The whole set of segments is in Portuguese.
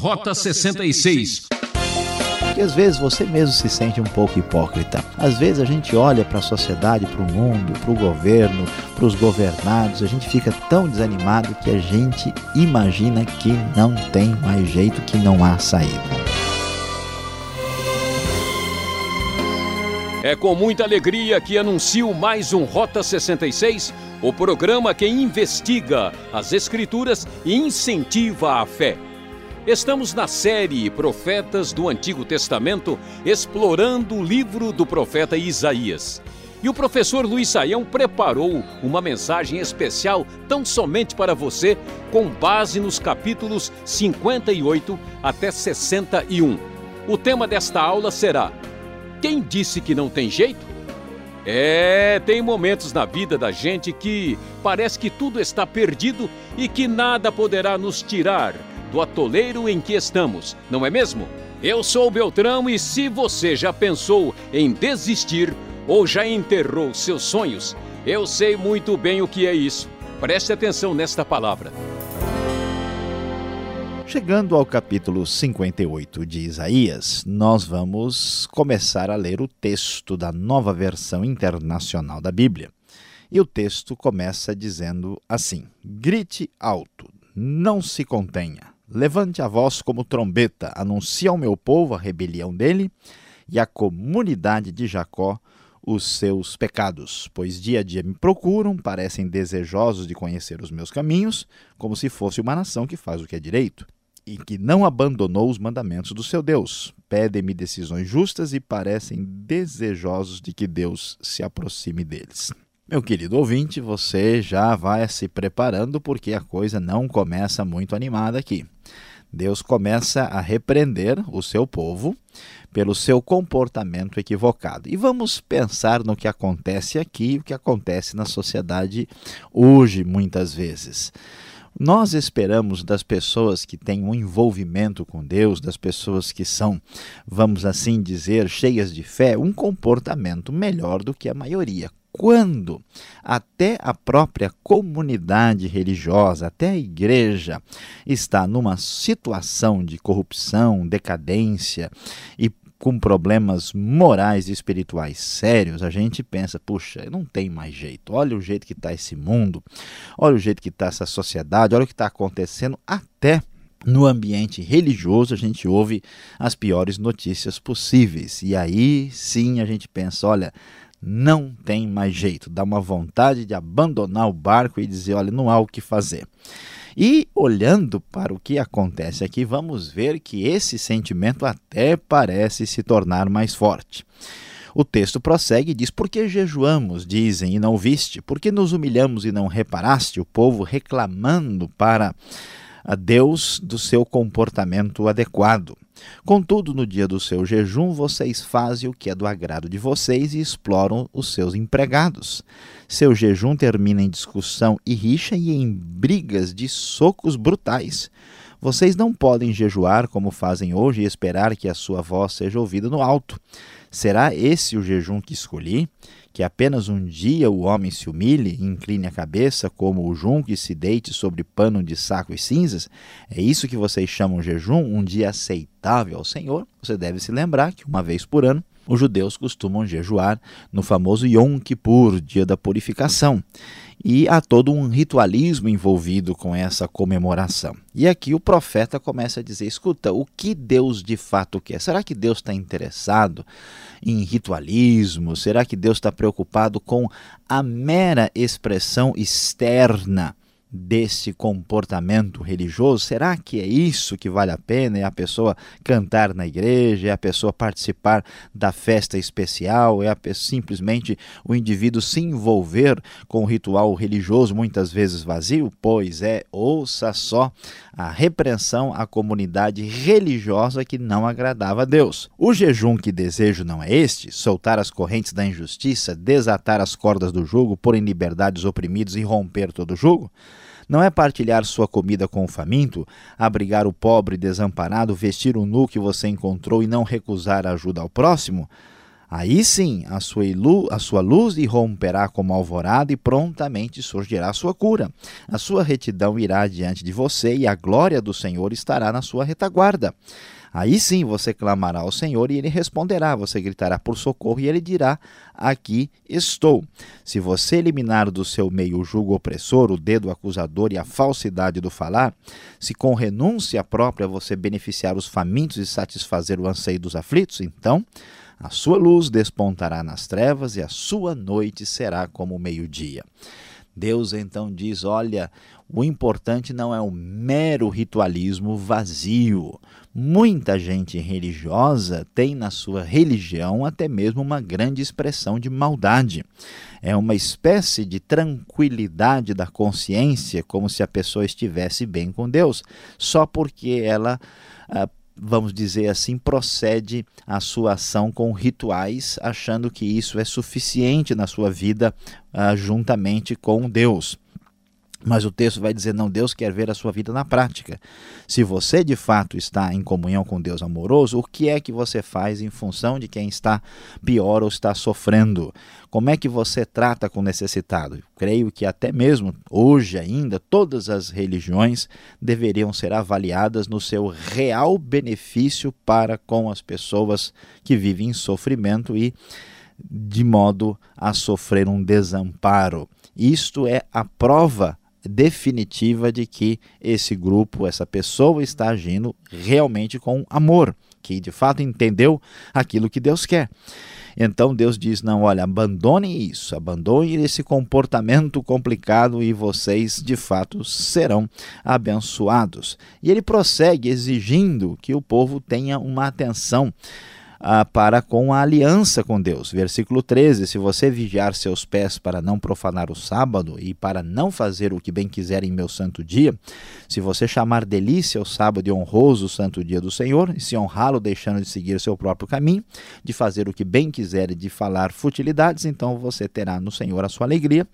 Rota 66. Porque às vezes você mesmo se sente um pouco hipócrita. Às vezes a gente olha para a sociedade, para o mundo, para o governo, para os governados, a gente fica tão desanimado que a gente imagina que não tem mais jeito, que não há saída. É com muita alegria que anuncio mais um Rota 66, o programa que investiga as Escrituras e incentiva a fé. Estamos na série Profetas do Antigo Testamento, explorando o livro do profeta Isaías. E o professor Luiz Saião preparou uma mensagem especial tão somente para você, com base nos capítulos 58 até 61. O tema desta aula será: Quem disse que não tem jeito? É, tem momentos na vida da gente que parece que tudo está perdido e que nada poderá nos tirar do atoleiro em que estamos, não é mesmo? Eu sou o Beltrão e se você já pensou em desistir ou já enterrou seus sonhos, eu sei muito bem o que é isso. Preste atenção nesta palavra. Chegando ao capítulo 58 de Isaías, nós vamos começar a ler o texto da nova versão internacional da Bíblia. E o texto começa dizendo assim: Grite alto, não se contenha. Levante a voz como trombeta, anuncie ao meu povo a rebelião dele e à comunidade de Jacó os seus pecados, pois dia a dia me procuram, parecem desejosos de conhecer os meus caminhos, como se fosse uma nação que faz o que é direito e que não abandonou os mandamentos do seu Deus. Pedem-me decisões justas e parecem desejosos de que Deus se aproxime deles. Meu querido ouvinte, você já vai se preparando porque a coisa não começa muito animada aqui. Deus começa a repreender o seu povo pelo seu comportamento equivocado. E vamos pensar no que acontece aqui, o que acontece na sociedade hoje, muitas vezes. Nós esperamos das pessoas que têm um envolvimento com Deus, das pessoas que são, vamos assim dizer, cheias de fé, um comportamento melhor do que a maioria quando até a própria comunidade religiosa, até a igreja, está numa situação de corrupção, decadência e com problemas morais e espirituais sérios, a gente pensa, puxa, não tem mais jeito. Olha o jeito que está esse mundo, olha o jeito que está essa sociedade, olha o que está acontecendo até no ambiente religioso a gente ouve as piores notícias possíveis. E aí sim a gente pensa, olha, não tem mais jeito, dá uma vontade de abandonar o barco e dizer: olha, não há o que fazer. E olhando para o que acontece aqui, vamos ver que esse sentimento até parece se tornar mais forte. O texto prossegue e diz: Por que jejuamos, dizem, e não viste? Por que nos humilhamos e não reparaste? O povo reclamando para a Deus do seu comportamento adequado. Contudo, no dia do seu jejum, vocês fazem o que é do agrado de vocês e exploram os seus empregados. Seu jejum termina em discussão e rixa e em brigas de socos brutais. Vocês não podem jejuar como fazem hoje e esperar que a sua voz seja ouvida no alto. Será esse o jejum que escolhi? Que apenas um dia o homem se humilhe incline a cabeça como o junco e se deite sobre pano de saco e cinzas? É isso que vocês chamam jejum? Um dia aceitável ao Senhor? Você deve se lembrar que uma vez por ano os judeus costumam jejuar no famoso Yom Kippur, dia da purificação. E há todo um ritualismo envolvido com essa comemoração. E aqui o profeta começa a dizer: escuta, o que Deus de fato quer? Será que Deus está interessado em ritualismo? Será que Deus está preocupado com a mera expressão externa? Desse comportamento religioso? Será que é isso que vale a pena? É a pessoa cantar na igreja? É a pessoa participar da festa especial? É a simplesmente o indivíduo se envolver com o ritual religioso, muitas vezes vazio? Pois é, ouça só a repreensão à comunidade religiosa que não agradava a Deus. O jejum que desejo não é este: soltar as correntes da injustiça, desatar as cordas do jugo, pôr em liberdade os oprimidos e romper todo o jugo? Não é partilhar sua comida com o faminto, abrigar o pobre desamparado, vestir o nu que você encontrou e não recusar ajuda ao próximo? Aí sim a sua, ilu, a sua luz irromperá como alvorada e prontamente surgirá a sua cura. A sua retidão irá diante de você e a glória do Senhor estará na sua retaguarda. Aí sim você clamará ao Senhor e ele responderá. Você gritará por socorro e ele dirá: Aqui estou. Se você eliminar do seu meio o jugo opressor, o dedo acusador e a falsidade do falar, se com renúncia própria você beneficiar os famintos e satisfazer o anseio dos aflitos, então a sua luz despontará nas trevas e a sua noite será como o meio-dia. Deus então diz: olha, o importante não é o mero ritualismo vazio. Muita gente religiosa tem na sua religião até mesmo uma grande expressão de maldade. É uma espécie de tranquilidade da consciência, como se a pessoa estivesse bem com Deus, só porque ela ah, vamos dizer assim, procede a sua ação com rituais, achando que isso é suficiente na sua vida uh, juntamente com Deus. Mas o texto vai dizer: não, Deus quer ver a sua vida na prática. Se você de fato está em comunhão com Deus amoroso, o que é que você faz em função de quem está pior ou está sofrendo? Como é que você trata com o necessitado? Creio que até mesmo hoje ainda todas as religiões deveriam ser avaliadas no seu real benefício para com as pessoas que vivem em sofrimento e de modo a sofrer um desamparo. Isto é a prova definitiva de que esse grupo, essa pessoa está agindo realmente com amor, que de fato entendeu aquilo que Deus quer. Então Deus diz: não, olha, abandone isso, abandone esse comportamento complicado e vocês de fato serão abençoados. E ele prossegue exigindo que o povo tenha uma atenção ah, para com a aliança com Deus. Versículo 13: Se você vigiar seus pés para não profanar o sábado e para não fazer o que bem quiser em meu santo dia, se você chamar delícia o sábado e honroso o santo dia do Senhor, e se honrá-lo deixando de seguir seu próprio caminho, de fazer o que bem quiser e de falar futilidades, então você terá no Senhor a sua alegria,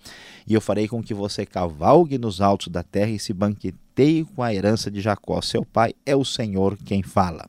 e eu farei com que você cavalgue nos altos da terra e se banqueteie com a herança de Jacó, seu pai, é o Senhor quem fala.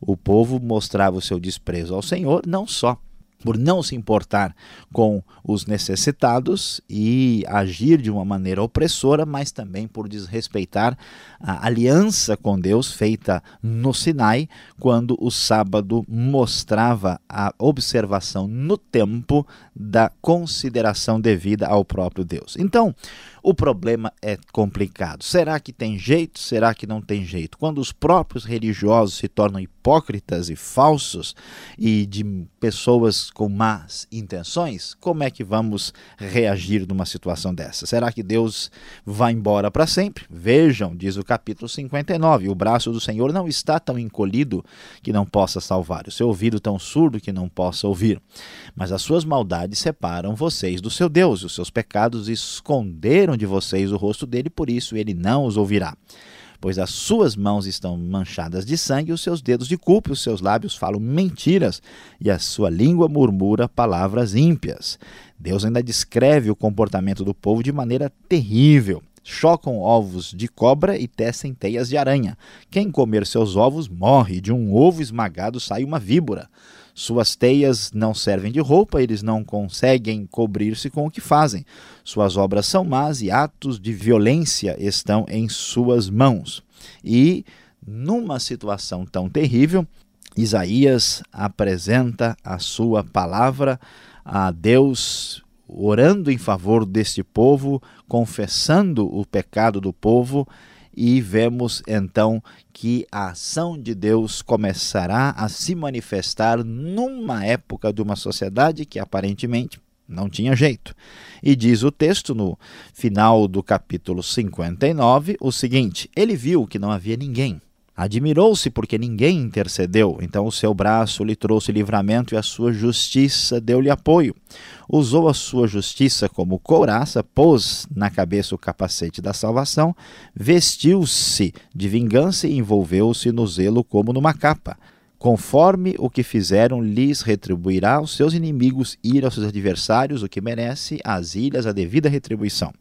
O povo mostrava o seu desprezo ao Senhor, não só por não se importar com os necessitados e agir de uma maneira opressora, mas também por desrespeitar a aliança com Deus feita no Sinai, quando o sábado mostrava a observação no tempo da consideração devida ao próprio Deus. Então, o problema é complicado. Será que tem jeito? Será que não tem jeito? Quando os próprios religiosos se tornam hipócritas e falsos e de pessoas com más intenções, como é que vamos reagir numa situação dessa? Será que Deus vai embora para sempre? Vejam, diz o capítulo 59, o braço do Senhor não está tão encolhido que não possa salvar, o seu ouvido tão surdo que não possa ouvir. Mas as suas maldades separam vocês do seu Deus, os seus pecados esconderam de vocês o rosto dele, por isso ele não os ouvirá. Pois as suas mãos estão manchadas de sangue, os seus dedos de culpa, os seus lábios falam mentiras, e a sua língua murmura palavras ímpias. Deus ainda descreve o comportamento do povo de maneira terrível chocam ovos de cobra e tecem teias de aranha. Quem comer seus ovos morre, de um ovo esmagado sai uma víbora. Suas teias não servem de roupa, eles não conseguem cobrir-se com o que fazem. Suas obras são más e atos de violência estão em suas mãos. E, numa situação tão terrível, Isaías apresenta a sua palavra a Deus orando em favor deste povo, confessando o pecado do povo e vemos então que a ação de Deus começará a se manifestar numa época de uma sociedade que aparentemente não tinha jeito. E diz o texto no final do capítulo 59 o seguinte: Ele viu que não havia ninguém Admirou-se porque ninguém intercedeu, então o seu braço lhe trouxe livramento e a sua justiça deu-lhe apoio. Usou a sua justiça como couraça, pôs na cabeça o capacete da salvação, vestiu-se de vingança e envolveu-se no zelo como numa capa. Conforme o que fizeram, lhes retribuirá aos seus inimigos, ir aos seus adversários o que merece, às ilhas a devida retribuição.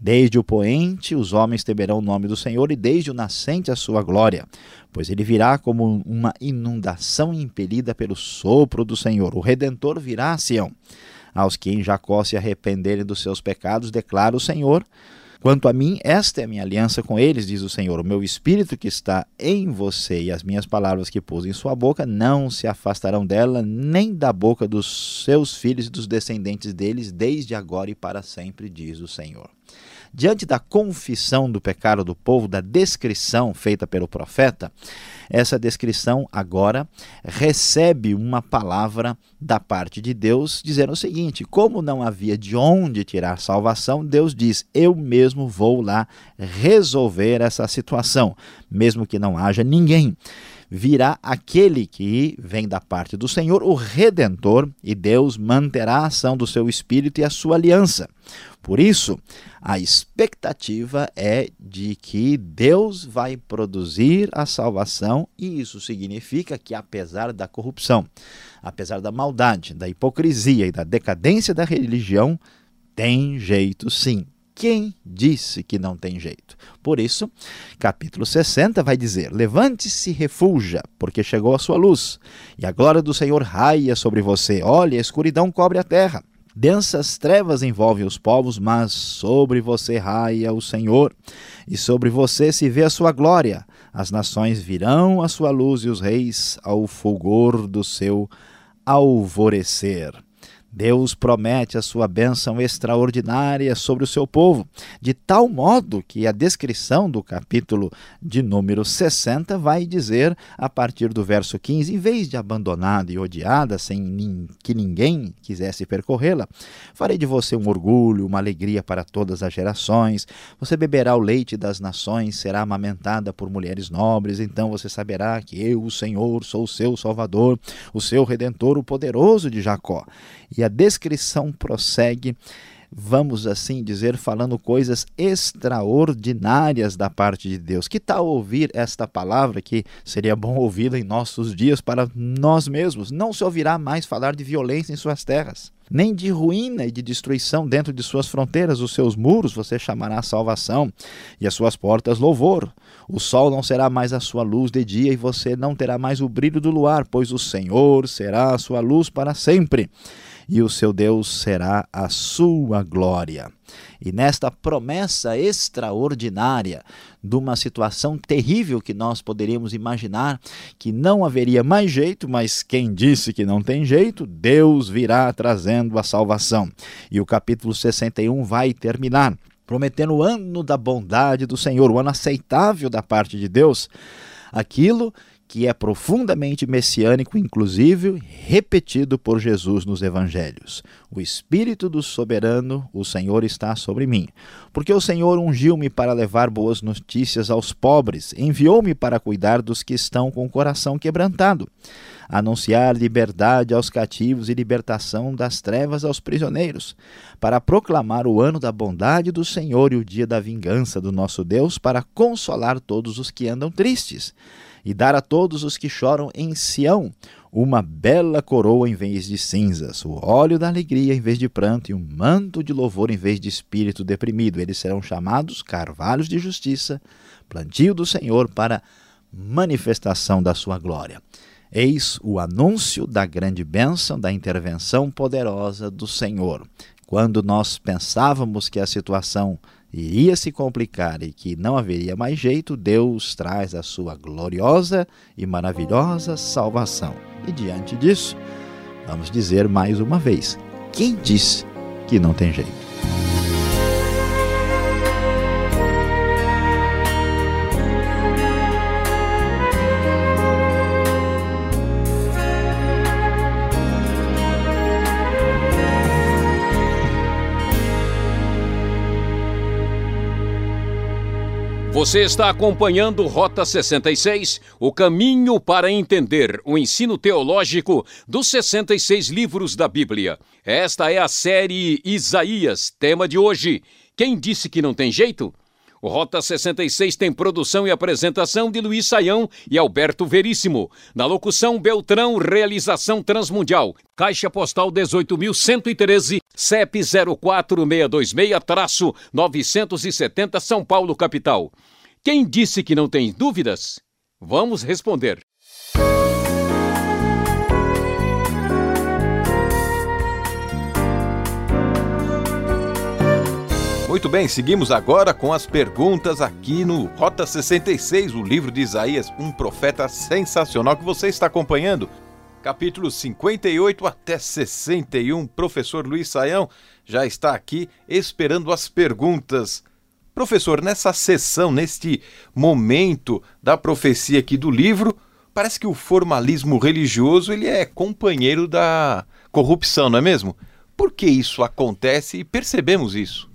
Desde o poente os homens temerão o nome do Senhor, e desde o nascente a sua glória, pois ele virá como uma inundação impelida pelo sopro do Senhor. O Redentor virá a Sião. Aos que em Jacó se arrependerem dos seus pecados, declara o Senhor, Quanto a mim, esta é a minha aliança com eles, diz o Senhor. O meu espírito que está em você e as minhas palavras que pus em sua boca não se afastarão dela, nem da boca dos seus filhos e dos descendentes deles, desde agora e para sempre, diz o Senhor. Diante da confissão do pecado do povo, da descrição feita pelo profeta, essa descrição agora recebe uma palavra da parte de Deus dizendo o seguinte: como não havia de onde tirar salvação, Deus diz: eu mesmo vou lá resolver essa situação, mesmo que não haja ninguém virá aquele que vem da parte do Senhor, o Redentor, e Deus manterá a ação do seu Espírito e a sua aliança. Por isso, a expectativa é de que Deus vai produzir a salvação, e isso significa que, apesar da corrupção, apesar da maldade, da hipocrisia e da decadência da religião, tem jeito sim. Quem disse que não tem jeito? Por isso, capítulo 60 vai dizer: Levante-se refulja, porque chegou a sua luz, e a glória do Senhor raia sobre você. Olhe, a escuridão cobre a terra. Densas trevas envolvem os povos, mas sobre você raia o Senhor, e sobre você se vê a sua glória. As nações virão à sua luz e os reis ao fulgor do seu alvorecer. Deus promete a sua bênção extraordinária sobre o seu povo, de tal modo que a descrição do capítulo de número 60 vai dizer, a partir do verso 15, em vez de abandonada e odiada, sem que ninguém quisesse percorrê-la, farei de você um orgulho, uma alegria para todas as gerações. Você beberá o leite das nações, será amamentada por mulheres nobres, então você saberá que eu, o Senhor, sou o seu Salvador, o seu Redentor, o poderoso de Jacó. E a descrição prossegue, vamos assim dizer, falando coisas extraordinárias da parte de Deus. Que tal ouvir esta palavra que seria bom ouvi-la em nossos dias para nós mesmos? Não se ouvirá mais falar de violência em suas terras nem de ruína e de destruição dentro de suas fronteiras. Os seus muros você chamará salvação e as suas portas louvor. O sol não será mais a sua luz de dia e você não terá mais o brilho do luar, pois o Senhor será a sua luz para sempre e o seu Deus será a sua glória. E nesta promessa extraordinária de uma situação terrível que nós poderíamos imaginar que não haveria mais jeito, mas quem disse que não tem jeito, Deus virá trazendo a salvação. E o capítulo 61 vai terminar prometendo o ano da bondade do Senhor, o ano aceitável da parte de Deus, aquilo que é profundamente messiânico, inclusive repetido por Jesus nos evangelhos. O Espírito do Soberano, o Senhor está sobre mim, porque o Senhor ungiu-me para levar boas notícias aos pobres, enviou-me para cuidar dos que estão com o coração quebrantado, anunciar liberdade aos cativos e libertação das trevas aos prisioneiros, para proclamar o ano da bondade do Senhor e o dia da vingança do nosso Deus, para consolar todos os que andam tristes e dar a todos os que choram em Sião uma bela coroa em vez de cinzas, o óleo da alegria em vez de pranto e um manto de louvor em vez de espírito deprimido. Eles serão chamados carvalhos de justiça, plantio do Senhor para manifestação da sua glória. Eis o anúncio da grande bênção, da intervenção poderosa do Senhor. Quando nós pensávamos que a situação iria se complicar e que não haveria mais jeito, Deus traz a sua gloriosa e maravilhosa salvação. E diante disso, vamos dizer mais uma vez: quem disse que não tem jeito? Você está acompanhando Rota 66, o caminho para entender o ensino teológico dos 66 livros da Bíblia. Esta é a série Isaías, tema de hoje. Quem disse que não tem jeito? O Rota 66 tem produção e apresentação de Luiz Saião e Alberto Veríssimo. Na locução Beltrão, realização Transmundial. Caixa Postal 18.113, CEP 04626-970 São Paulo, capital. Quem disse que não tem dúvidas? Vamos responder. Muito bem, seguimos agora com as perguntas aqui no Rota 66, o livro de Isaías, um profeta sensacional que você está acompanhando. Capítulos 58 até 61. Professor Luiz Saião já está aqui esperando as perguntas. Professor, nessa sessão, neste momento da profecia aqui do livro, parece que o formalismo religioso ele é companheiro da corrupção, não é mesmo? Por que isso acontece e percebemos isso?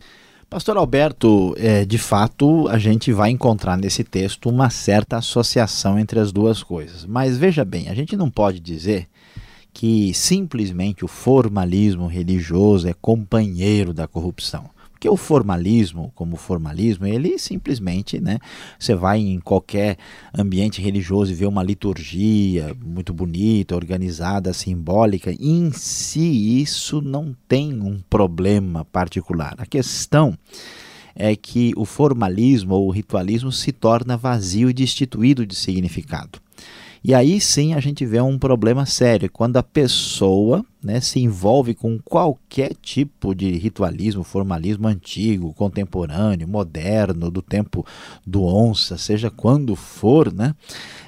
Pastor Alberto, é, de fato, a gente vai encontrar nesse texto uma certa associação entre as duas coisas. Mas veja bem, a gente não pode dizer que simplesmente o formalismo religioso é companheiro da corrupção. Porque o formalismo, como formalismo, ele simplesmente, né? Você vai em qualquer ambiente religioso e vê uma liturgia muito bonita, organizada, simbólica. Em si, isso não tem um problema particular. A questão é que o formalismo ou o ritualismo se torna vazio e destituído de significado. E aí sim a gente vê um problema sério, quando a pessoa né, se envolve com qualquer tipo de ritualismo, formalismo antigo, contemporâneo, moderno, do tempo do onça, seja quando for, né,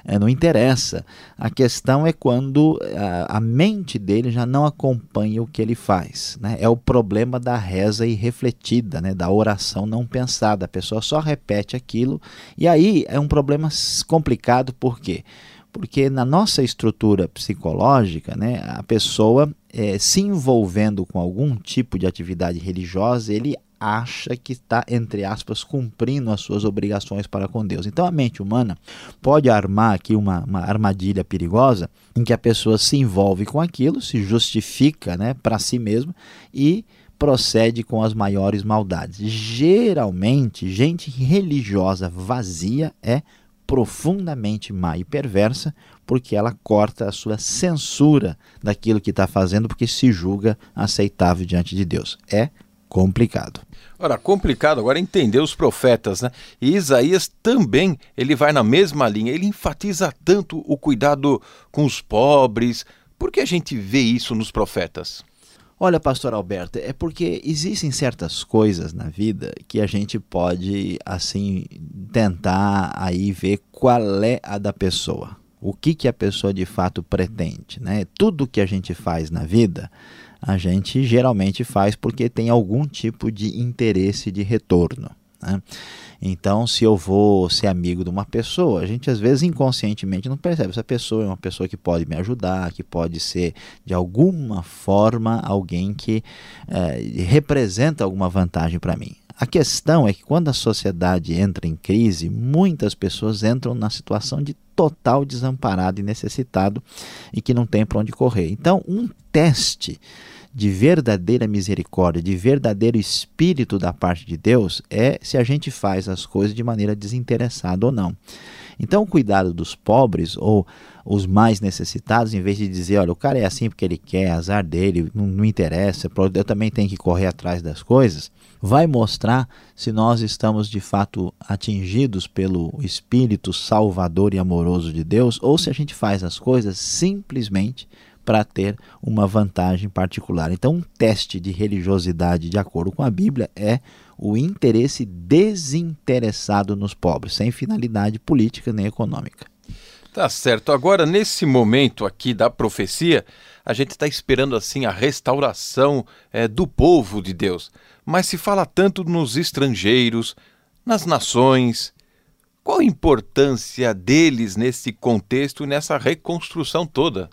é, não interessa. A questão é quando a, a, mente dele já não acompanha o que ele faz. Né? É o problema da reza irrefletida, né, da oração não pensada. A pessoa só repete aquilo, e aí é um problema complicado, por quê? Porque na nossa estrutura psicológica, né, a pessoa é, se envolvendo com algum tipo de atividade religiosa, ele acha que está, entre aspas, cumprindo as suas obrigações para com Deus. Então a mente humana pode armar aqui uma, uma armadilha perigosa em que a pessoa se envolve com aquilo, se justifica né, para si mesma e procede com as maiores maldades. Geralmente, gente religiosa vazia é profundamente má e perversa, porque ela corta a sua censura daquilo que está fazendo, porque se julga aceitável diante de Deus. É complicado. Ora, complicado agora entender os profetas, né? E Isaías também, ele vai na mesma linha, ele enfatiza tanto o cuidado com os pobres. Por que a gente vê isso nos profetas? Olha, pastor Alberto, é porque existem certas coisas na vida que a gente pode assim tentar aí ver qual é a da pessoa. O que que a pessoa de fato pretende, né? Tudo que a gente faz na vida, a gente geralmente faz porque tem algum tipo de interesse de retorno, né? Então, se eu vou ser amigo de uma pessoa, a gente às vezes inconscientemente não percebe. Essa pessoa é uma pessoa que pode me ajudar, que pode ser de alguma forma alguém que é, representa alguma vantagem para mim. A questão é que quando a sociedade entra em crise, muitas pessoas entram na situação de total desamparado e necessitado e que não tem para onde correr. Então, um teste de verdadeira misericórdia, de verdadeiro espírito da parte de Deus, é se a gente faz as coisas de maneira desinteressada ou não. Então, o cuidado dos pobres ou os mais necessitados, em vez de dizer, olha, o cara é assim porque ele quer, azar dele, não, não interessa, eu também tenho que correr atrás das coisas, vai mostrar se nós estamos de fato atingidos pelo Espírito salvador e amoroso de Deus ou se a gente faz as coisas simplesmente para ter uma vantagem particular. Então, um teste de religiosidade de acordo com a Bíblia é o interesse desinteressado nos pobres, sem finalidade política nem econômica. Tá certo. Agora, nesse momento aqui da profecia, a gente está esperando assim a restauração é, do povo de Deus. Mas se fala tanto nos estrangeiros, nas nações. Qual a importância deles nesse contexto, nessa reconstrução toda?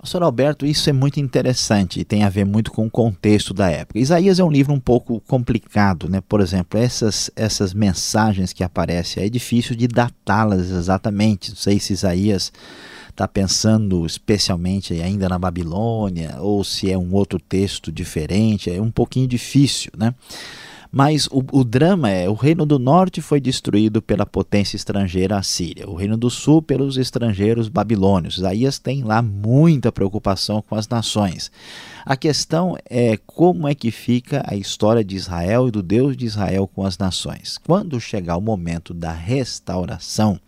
Pastor Alberto, isso é muito interessante e tem a ver muito com o contexto da época. Isaías é um livro um pouco complicado, né? Por exemplo, essas, essas mensagens que aparecem, é difícil de datá-las exatamente. Não sei se Isaías está pensando especialmente ainda na Babilônia ou se é um outro texto diferente, é um pouquinho difícil, né? Mas o, o, drama é: o reino do norte foi destruído pela potência estrangeira Assíria, o reino do sul pelos estrangeiros babilônios. Isaías tem lá muita preocupação com as nações. A questão é como é que fica a história de Israel e do Deus de Israel com as nações. Quando chegar o momento da restauração,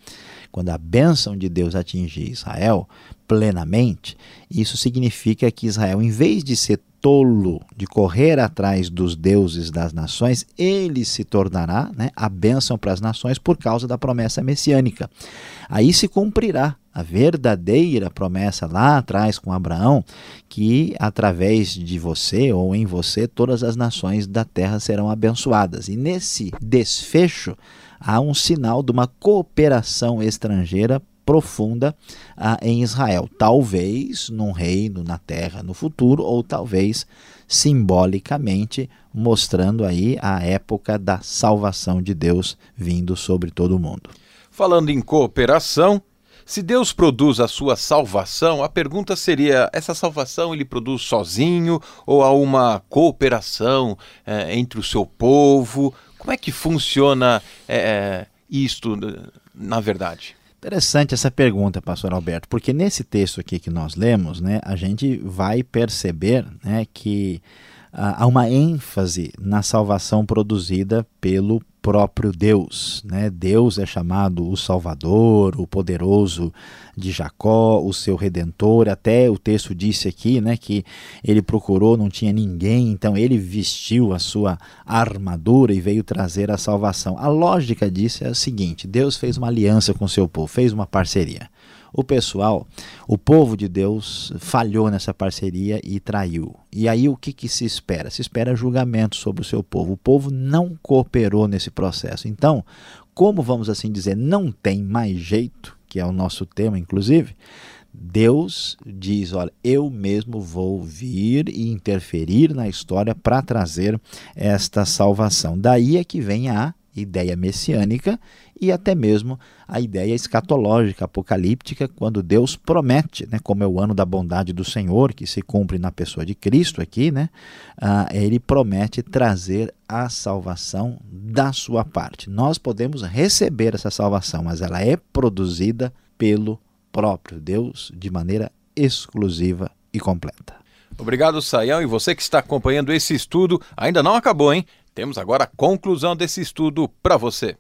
quando a bênção de Deus atingir Israel plenamente, isso significa que Israel, em vez de ser tolo de correr atrás dos deuses das nações, ele se tornará né, a bênção para as nações por causa da promessa messiânica. Aí se cumprirá a verdadeira promessa lá atrás com Abraão, que através de você ou em você todas as nações da terra serão abençoadas. E nesse desfecho há um sinal de uma cooperação estrangeira profunda ah, em Israel. Talvez num reino na terra no futuro, ou talvez simbolicamente mostrando aí a época da salvação de Deus vindo sobre todo o mundo. Falando em cooperação, se Deus produz a sua salvação, a pergunta seria: essa salvação ele produz sozinho ou há uma cooperação é, entre o seu povo? Como é que funciona é, isto na verdade? Interessante essa pergunta, pastor Alberto, porque nesse texto aqui que nós lemos, né, a gente vai perceber né, que há uma ênfase na salvação produzida pelo próprio Deus. Né? Deus é chamado o Salvador, o poderoso de Jacó, o seu redentor. Até o texto disse aqui né, que ele procurou, não tinha ninguém, então ele vestiu a sua armadura e veio trazer a salvação. A lógica disso é a seguinte: Deus fez uma aliança com seu povo, fez uma parceria o pessoal, o povo de Deus falhou nessa parceria e traiu. E aí o que, que se espera? Se espera julgamento sobre o seu povo. O povo não cooperou nesse processo. Então, como vamos assim dizer, não tem mais jeito, que é o nosso tema, inclusive, Deus diz: Olha, eu mesmo vou vir e interferir na história para trazer esta salvação. Daí é que vem a ideia messiânica e até mesmo a ideia escatológica, apocalíptica, quando Deus promete, né, como é o ano da bondade do Senhor, que se cumpre na pessoa de Cristo aqui, né, uh, ele promete trazer a salvação da sua parte. Nós podemos receber essa salvação, mas ela é produzida pelo próprio Deus de maneira exclusiva e completa. Obrigado, Saião. E você que está acompanhando esse estudo, ainda não acabou, hein? Temos agora a conclusão desse estudo para você.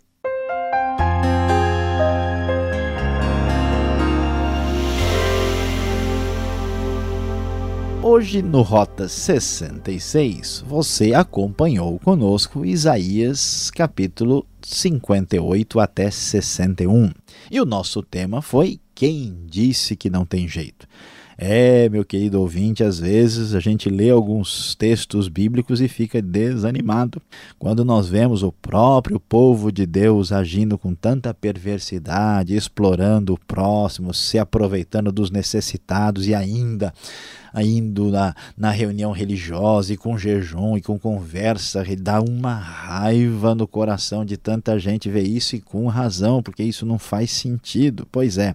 Hoje no Rota 66, você acompanhou conosco Isaías capítulo 58 até 61. E o nosso tema foi Quem disse que não tem jeito? É, meu querido ouvinte, às vezes a gente lê alguns textos bíblicos e fica desanimado quando nós vemos o próprio povo de Deus agindo com tanta perversidade, explorando o próximo, se aproveitando dos necessitados e ainda indo na, na reunião religiosa e com jejum e com conversa, dá uma raiva no coração de tanta gente ver isso e com razão, porque isso não faz sentido. Pois é,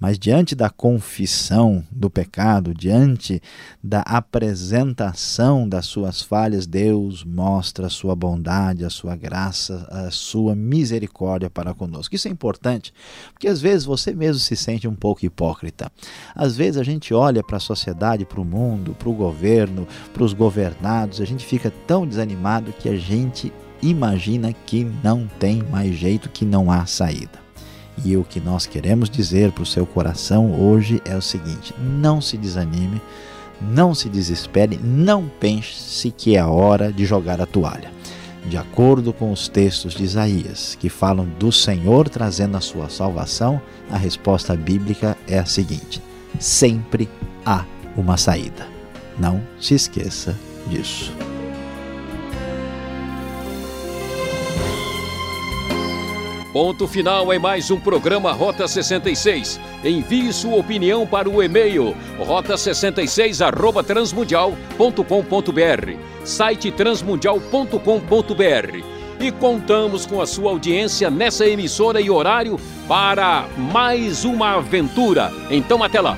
mas diante da confissão do pecado, diante da apresentação das suas falhas, Deus mostra a sua bondade, a sua graça, a sua misericórdia para conosco. Isso é importante, porque às vezes você mesmo se sente um pouco hipócrita. Às vezes a gente olha para a sociedade para o mundo, para o governo, para os governados, a gente fica tão desanimado que a gente imagina que não tem mais jeito, que não há saída. E o que nós queremos dizer para o seu coração hoje é o seguinte: não se desanime, não se desespere, não pense que é a hora de jogar a toalha. De acordo com os textos de Isaías, que falam do Senhor trazendo a sua salvação, a resposta bíblica é a seguinte: sempre há uma saída. Não se esqueça disso. Ponto final em mais um programa Rota 66. Envie sua opinião para o e-mail rota66@transmundial.com.br, site transmundial.com.br. E contamos com a sua audiência nessa emissora e horário para mais uma aventura. Então até lá.